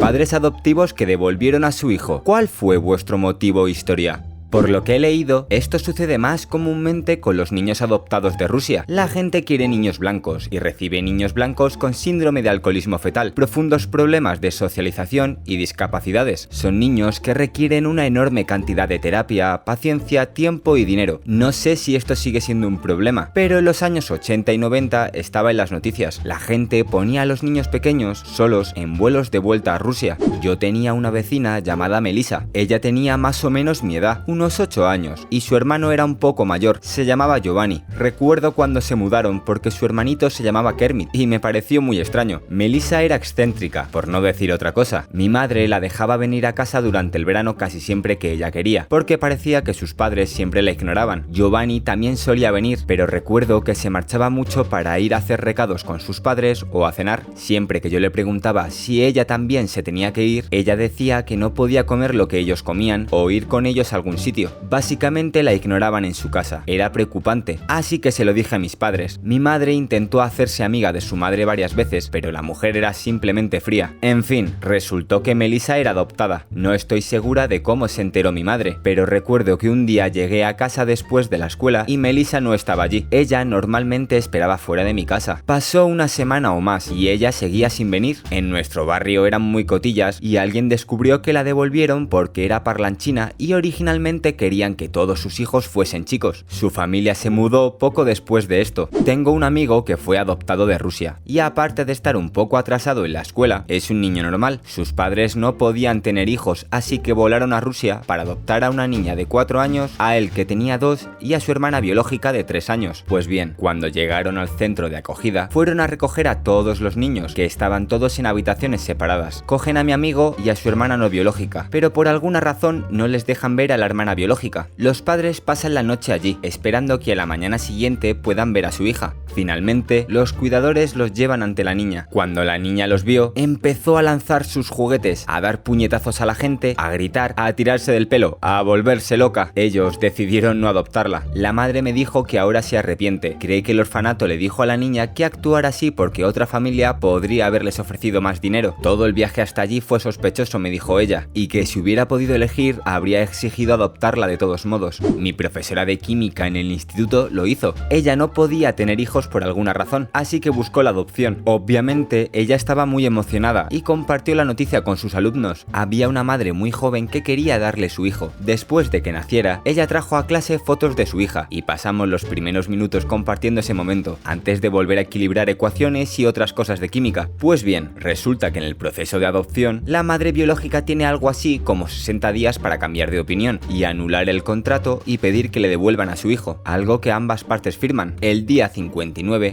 padres adoptivos que devolvieron a su hijo. ¿Cuál fue vuestro motivo historia? Por lo que he leído, esto sucede más comúnmente con los niños adoptados de Rusia. La gente quiere niños blancos y recibe niños blancos con síndrome de alcoholismo fetal, profundos problemas de socialización y discapacidades. Son niños que requieren una enorme cantidad de terapia, paciencia, tiempo y dinero. No sé si esto sigue siendo un problema, pero en los años 80 y 90 estaba en las noticias. La gente ponía a los niños pequeños solos en vuelos de vuelta a Rusia. Yo tenía una vecina llamada Melissa. Ella tenía más o menos mi edad, unos 8 años, y su hermano era un poco mayor, se llamaba Giovanni. Recuerdo cuando se mudaron porque su hermanito se llamaba Kermit, y me pareció muy extraño. Melissa era excéntrica, por no decir otra cosa. Mi madre la dejaba venir a casa durante el verano casi siempre que ella quería, porque parecía que sus padres siempre la ignoraban. Giovanni también solía venir, pero recuerdo que se marchaba mucho para ir a hacer recados con sus padres o a cenar. Siempre que yo le preguntaba si ella también se tenía que ir, ella decía que no podía comer lo que ellos comían o ir con ellos a algún sitio Básicamente la ignoraban en su casa. Era preocupante. Así que se lo dije a mis padres. Mi madre intentó hacerse amiga de su madre varias veces, pero la mujer era simplemente fría. En fin, resultó que Melissa era adoptada. No estoy segura de cómo se enteró mi madre, pero recuerdo que un día llegué a casa después de la escuela y Melissa no estaba allí. Ella normalmente esperaba fuera de mi casa. Pasó una semana o más y ella seguía sin venir. En nuestro barrio eran muy cotillas y alguien descubrió que la devolvieron porque era parlanchina y originalmente querían que todos sus hijos fuesen chicos. Su familia se mudó poco después de esto. Tengo un amigo que fue adoptado de Rusia y aparte de estar un poco atrasado en la escuela, es un niño normal. Sus padres no podían tener hijos, así que volaron a Rusia para adoptar a una niña de 4 años, a él que tenía 2 y a su hermana biológica de 3 años. Pues bien, cuando llegaron al centro de acogida, fueron a recoger a todos los niños, que estaban todos en habitaciones separadas. Cogen a mi amigo y a su hermana no biológica, pero por alguna razón no les dejan ver a la hermana biológica. Los padres pasan la noche allí, esperando que a la mañana siguiente puedan ver a su hija. Finalmente, los cuidadores los llevan ante la niña. Cuando la niña los vio, empezó a lanzar sus juguetes, a dar puñetazos a la gente, a gritar, a tirarse del pelo, a volverse loca. Ellos decidieron no adoptarla. La madre me dijo que ahora se arrepiente. Cree que el orfanato le dijo a la niña que actuara así porque otra familia podría haberles ofrecido más dinero. Todo el viaje hasta allí fue sospechoso, me dijo ella, y que si hubiera podido elegir, habría exigido de todos modos. Mi profesora de química en el instituto lo hizo. Ella no podía tener hijos por alguna razón, así que buscó la adopción. Obviamente, ella estaba muy emocionada y compartió la noticia con sus alumnos. Había una madre muy joven que quería darle su hijo. Después de que naciera, ella trajo a clase fotos de su hija y pasamos los primeros minutos compartiendo ese momento, antes de volver a equilibrar ecuaciones y otras cosas de química. Pues bien, resulta que en el proceso de adopción, la madre biológica tiene algo así como 60 días para cambiar de opinión y anular el contrato y pedir que le devuelvan a su hijo, algo que ambas partes firman. El día 50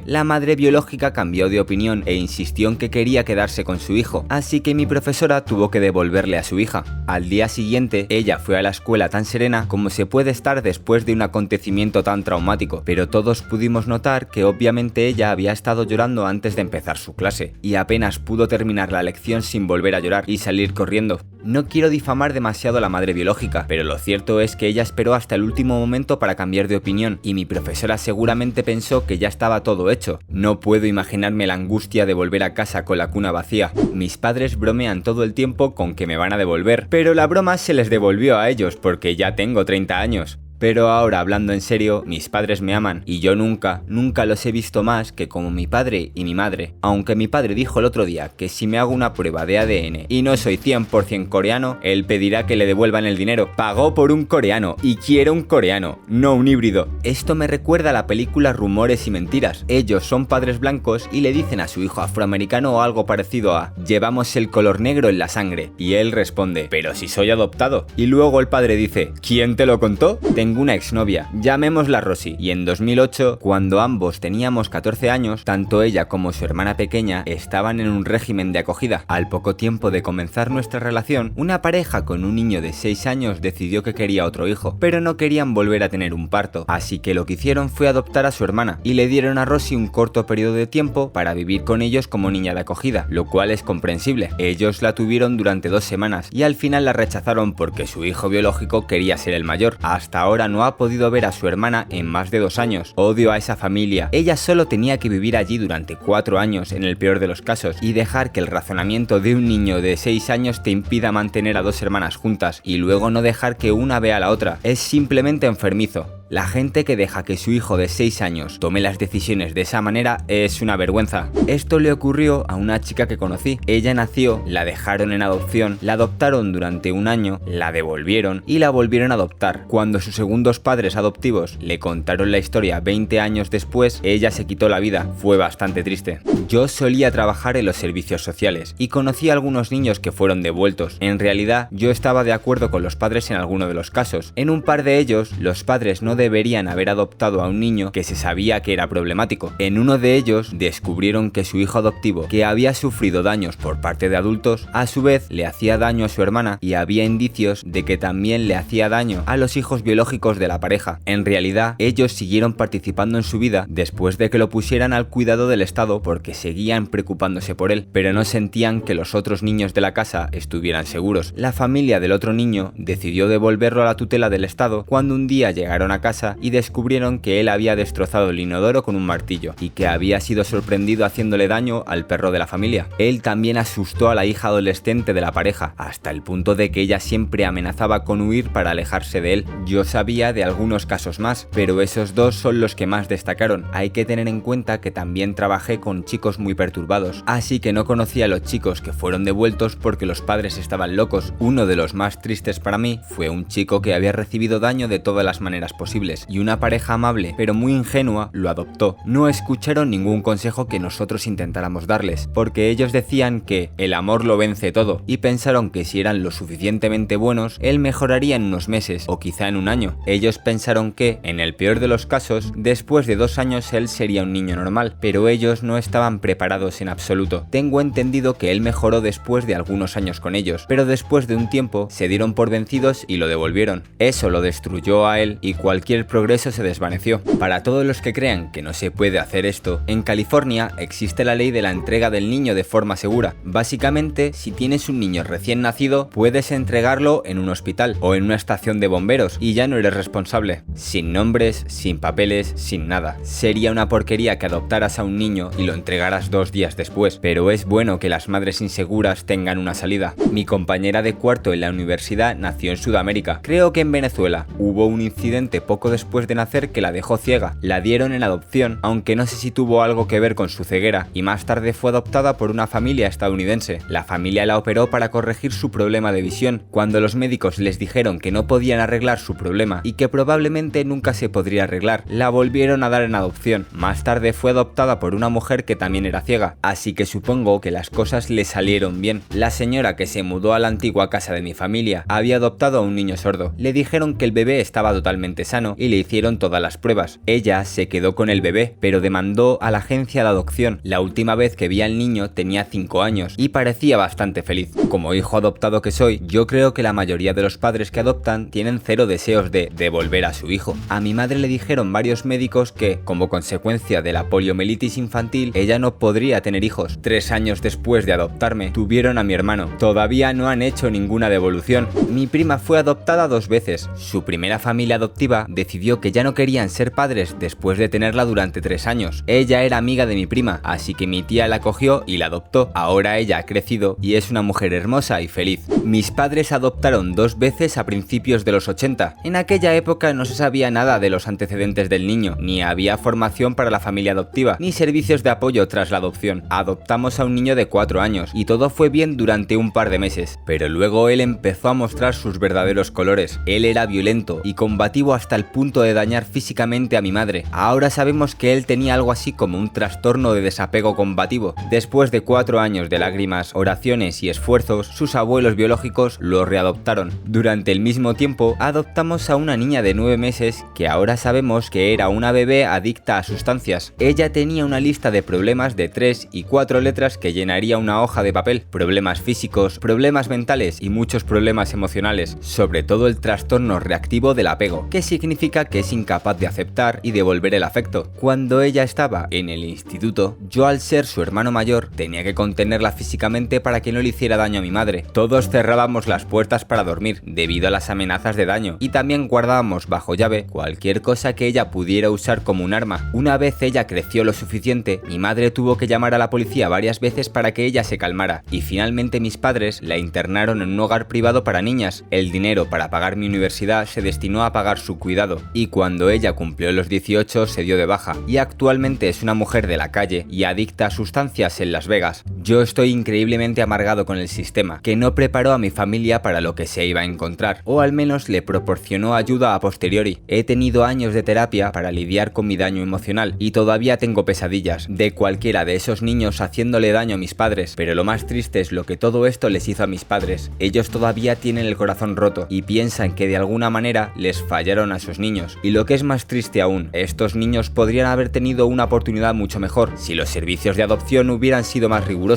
la madre biológica cambió de opinión e insistió en que quería quedarse con su hijo, así que mi profesora tuvo que devolverle a su hija. Al día siguiente, ella fue a la escuela tan serena como se puede estar después de un acontecimiento tan traumático, pero todos pudimos notar que obviamente ella había estado llorando antes de empezar su clase, y apenas pudo terminar la lección sin volver a llorar y salir corriendo. No quiero difamar demasiado a la madre biológica, pero lo cierto es que ella esperó hasta el último momento para cambiar de opinión, y mi profesora seguramente pensó que ya estaba todo hecho. No puedo imaginarme la angustia de volver a casa con la cuna vacía. Mis padres bromean todo el tiempo con que me van a devolver, pero la broma se les devolvió a ellos porque ya tengo 30 años. Pero ahora, hablando en serio, mis padres me aman y yo nunca, nunca los he visto más que como mi padre y mi madre. Aunque mi padre dijo el otro día que si me hago una prueba de ADN y no soy 100% coreano, él pedirá que le devuelvan el dinero. Pagó por un coreano y quiero un coreano, no un híbrido. Esto me recuerda a la película Rumores y Mentiras. Ellos son padres blancos y le dicen a su hijo afroamericano algo parecido a llevamos el color negro en la sangre. Y él responde, pero si soy adoptado. Y luego el padre dice, ¿quién te lo contó? Tengo una exnovia, llamémosla Rosy, y en 2008, cuando ambos teníamos 14 años, tanto ella como su hermana pequeña estaban en un régimen de acogida. Al poco tiempo de comenzar nuestra relación, una pareja con un niño de 6 años decidió que quería otro hijo, pero no querían volver a tener un parto, así que lo que hicieron fue adoptar a su hermana y le dieron a Rosy un corto periodo de tiempo para vivir con ellos como niña de acogida, lo cual es comprensible. Ellos la tuvieron durante dos semanas y al final la rechazaron porque su hijo biológico quería ser el mayor. Hasta ahora no ha podido ver a su hermana en más de dos años. Odio a esa familia. Ella solo tenía que vivir allí durante cuatro años en el peor de los casos y dejar que el razonamiento de un niño de seis años te impida mantener a dos hermanas juntas y luego no dejar que una vea a la otra. Es simplemente enfermizo. La gente que deja que su hijo de 6 años tome las decisiones de esa manera es una vergüenza. Esto le ocurrió a una chica que conocí. Ella nació, la dejaron en adopción, la adoptaron durante un año, la devolvieron y la volvieron a adoptar. Cuando sus segundos padres adoptivos le contaron la historia 20 años después, ella se quitó la vida. Fue bastante triste. Yo solía trabajar en los servicios sociales y conocí a algunos niños que fueron devueltos. En realidad, yo estaba de acuerdo con los padres en alguno de los casos. En un par de ellos, los padres no deberían haber adoptado a un niño que se sabía que era problemático. En uno de ellos descubrieron que su hijo adoptivo, que había sufrido daños por parte de adultos, a su vez le hacía daño a su hermana y había indicios de que también le hacía daño a los hijos biológicos de la pareja. En realidad, ellos siguieron participando en su vida después de que lo pusieran al cuidado del Estado porque seguían preocupándose por él, pero no sentían que los otros niños de la casa estuvieran seguros. La familia del otro niño decidió devolverlo a la tutela del Estado cuando un día llegaron a casa y descubrieron que él había destrozado el inodoro con un martillo y que había sido sorprendido haciéndole daño al perro de la familia. Él también asustó a la hija adolescente de la pareja, hasta el punto de que ella siempre amenazaba con huir para alejarse de él. Yo sabía de algunos casos más, pero esos dos son los que más destacaron. Hay que tener en cuenta que también trabajé con chicos muy perturbados, así que no conocía a los chicos que fueron devueltos porque los padres estaban locos. Uno de los más tristes para mí fue un chico que había recibido daño de todas las maneras posibles y una pareja amable pero muy ingenua lo adoptó. No escucharon ningún consejo que nosotros intentáramos darles, porque ellos decían que el amor lo vence todo y pensaron que si eran lo suficientemente buenos, él mejoraría en unos meses o quizá en un año. Ellos pensaron que, en el peor de los casos, después de dos años él sería un niño normal, pero ellos no estaban preparados en absoluto. Tengo entendido que él mejoró después de algunos años con ellos, pero después de un tiempo se dieron por vencidos y lo devolvieron. Eso lo destruyó a él y cualquier el progreso se desvaneció. Para todos los que crean que no se puede hacer esto, en California existe la ley de la entrega del niño de forma segura. Básicamente, si tienes un niño recién nacido, puedes entregarlo en un hospital o en una estación de bomberos y ya no eres responsable. Sin nombres, sin papeles, sin nada. Sería una porquería que adoptaras a un niño y lo entregaras dos días después, pero es bueno que las madres inseguras tengan una salida. Mi compañera de cuarto en la universidad nació en Sudamérica, creo que en Venezuela. Hubo un incidente poco después de nacer que la dejó ciega. La dieron en adopción, aunque no sé si tuvo algo que ver con su ceguera, y más tarde fue adoptada por una familia estadounidense. La familia la operó para corregir su problema de visión. Cuando los médicos les dijeron que no podían arreglar su problema y que probablemente nunca se podría arreglar, la volvieron a dar en adopción. Más tarde fue adoptada por una mujer que también era ciega, así que supongo que las cosas le salieron bien. La señora que se mudó a la antigua casa de mi familia había adoptado a un niño sordo. Le dijeron que el bebé estaba totalmente sano y le hicieron todas las pruebas. Ella se quedó con el bebé, pero demandó a la agencia de adopción. La última vez que vi al niño tenía 5 años y parecía bastante feliz. Como hijo adoptado que soy, yo creo que la mayoría de los padres que adoptan tienen cero deseos de devolver a su hijo. A mi madre le dijeron varios médicos que, como consecuencia de la poliomielitis infantil, ella no podría tener hijos. Tres años después de adoptarme, tuvieron a mi hermano. Todavía no han hecho ninguna devolución. Mi prima fue adoptada dos veces. Su primera familia adoptiva decidió que ya no querían ser padres después de tenerla durante tres años. Ella era amiga de mi prima, así que mi tía la cogió y la adoptó. Ahora ella ha crecido y es una mujer hermosa y feliz. Mis padres adoptaron dos veces a principios de los 80. En aquella época no se sabía nada de los antecedentes del niño, ni había formación para la familia adoptiva, ni servicios de apoyo tras la adopción. Adoptamos a un niño de cuatro años y todo fue bien durante un par de meses, pero luego él empezó a mostrar sus verdaderos colores. Él era violento y combativo hasta el punto de dañar físicamente a mi madre. Ahora sabemos que él tenía algo así como un trastorno de desapego combativo. Después de cuatro años de lágrimas, oraciones y esfuerzos, sus abuelos biológicos lo readoptaron. Durante el mismo tiempo, adoptamos a una niña de nueve meses que ahora sabemos que era una bebé adicta a sustancias. Ella tenía una lista de problemas de tres y cuatro letras que llenaría una hoja de papel. Problemas físicos, problemas mentales y muchos problemas emocionales, sobre todo el trastorno reactivo del apego, que significa significa que es incapaz de aceptar y devolver el afecto. Cuando ella estaba en el instituto, yo al ser su hermano mayor tenía que contenerla físicamente para que no le hiciera daño a mi madre. Todos cerramos cerrábamos las puertas para dormir debido a las amenazas de daño y también guardábamos bajo llave cualquier cosa que ella pudiera usar como un arma. Una vez ella creció lo suficiente, mi madre tuvo que llamar a la policía varias veces para que ella se calmara y finalmente mis padres la internaron en un hogar privado para niñas. El dinero para pagar mi universidad se destinó a pagar su cuidado y cuando ella cumplió los 18 se dio de baja y actualmente es una mujer de la calle y adicta a sustancias en Las Vegas. Yo estoy increíblemente amargado con el sistema, que no preparó a mi familia para lo que se iba a encontrar, o al menos le proporcionó ayuda a posteriori. He tenido años de terapia para lidiar con mi daño emocional y todavía tengo pesadillas de cualquiera de esos niños haciéndole daño a mis padres, pero lo más triste es lo que todo esto les hizo a mis padres. Ellos todavía tienen el corazón roto y piensan que de alguna manera les fallaron a sus niños. Y lo que es más triste aún, estos niños podrían haber tenido una oportunidad mucho mejor si los servicios de adopción hubieran sido más rigurosos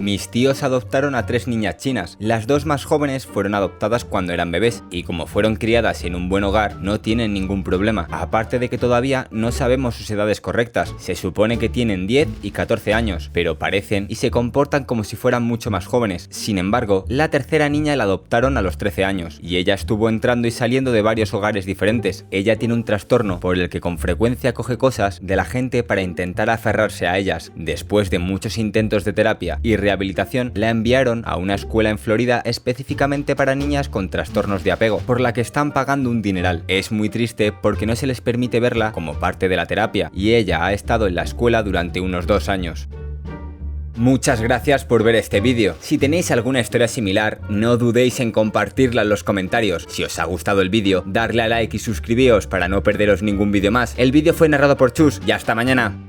mis tíos adoptaron a tres niñas chinas. Las dos más jóvenes fueron adoptadas cuando eran bebés y como fueron criadas en un buen hogar no tienen ningún problema. Aparte de que todavía no sabemos sus edades correctas. Se supone que tienen 10 y 14 años, pero parecen y se comportan como si fueran mucho más jóvenes. Sin embargo, la tercera niña la adoptaron a los 13 años y ella estuvo entrando y saliendo de varios hogares diferentes. Ella tiene un trastorno por el que con frecuencia coge cosas de la gente para intentar aferrarse a ellas. Después de muchos intentos de terapia y rehabilitación, la enviaron a una escuela en Florida específicamente para niñas con trastornos de apego, por la que están pagando un dineral. Es muy triste porque no se les permite verla como parte de la terapia, y ella ha estado en la escuela durante unos dos años. Muchas gracias por ver este vídeo. Si tenéis alguna historia similar, no dudéis en compartirla en los comentarios. Si os ha gustado el vídeo, darle a like y suscribíos para no perderos ningún vídeo más. El vídeo fue narrado por Chus y hasta mañana.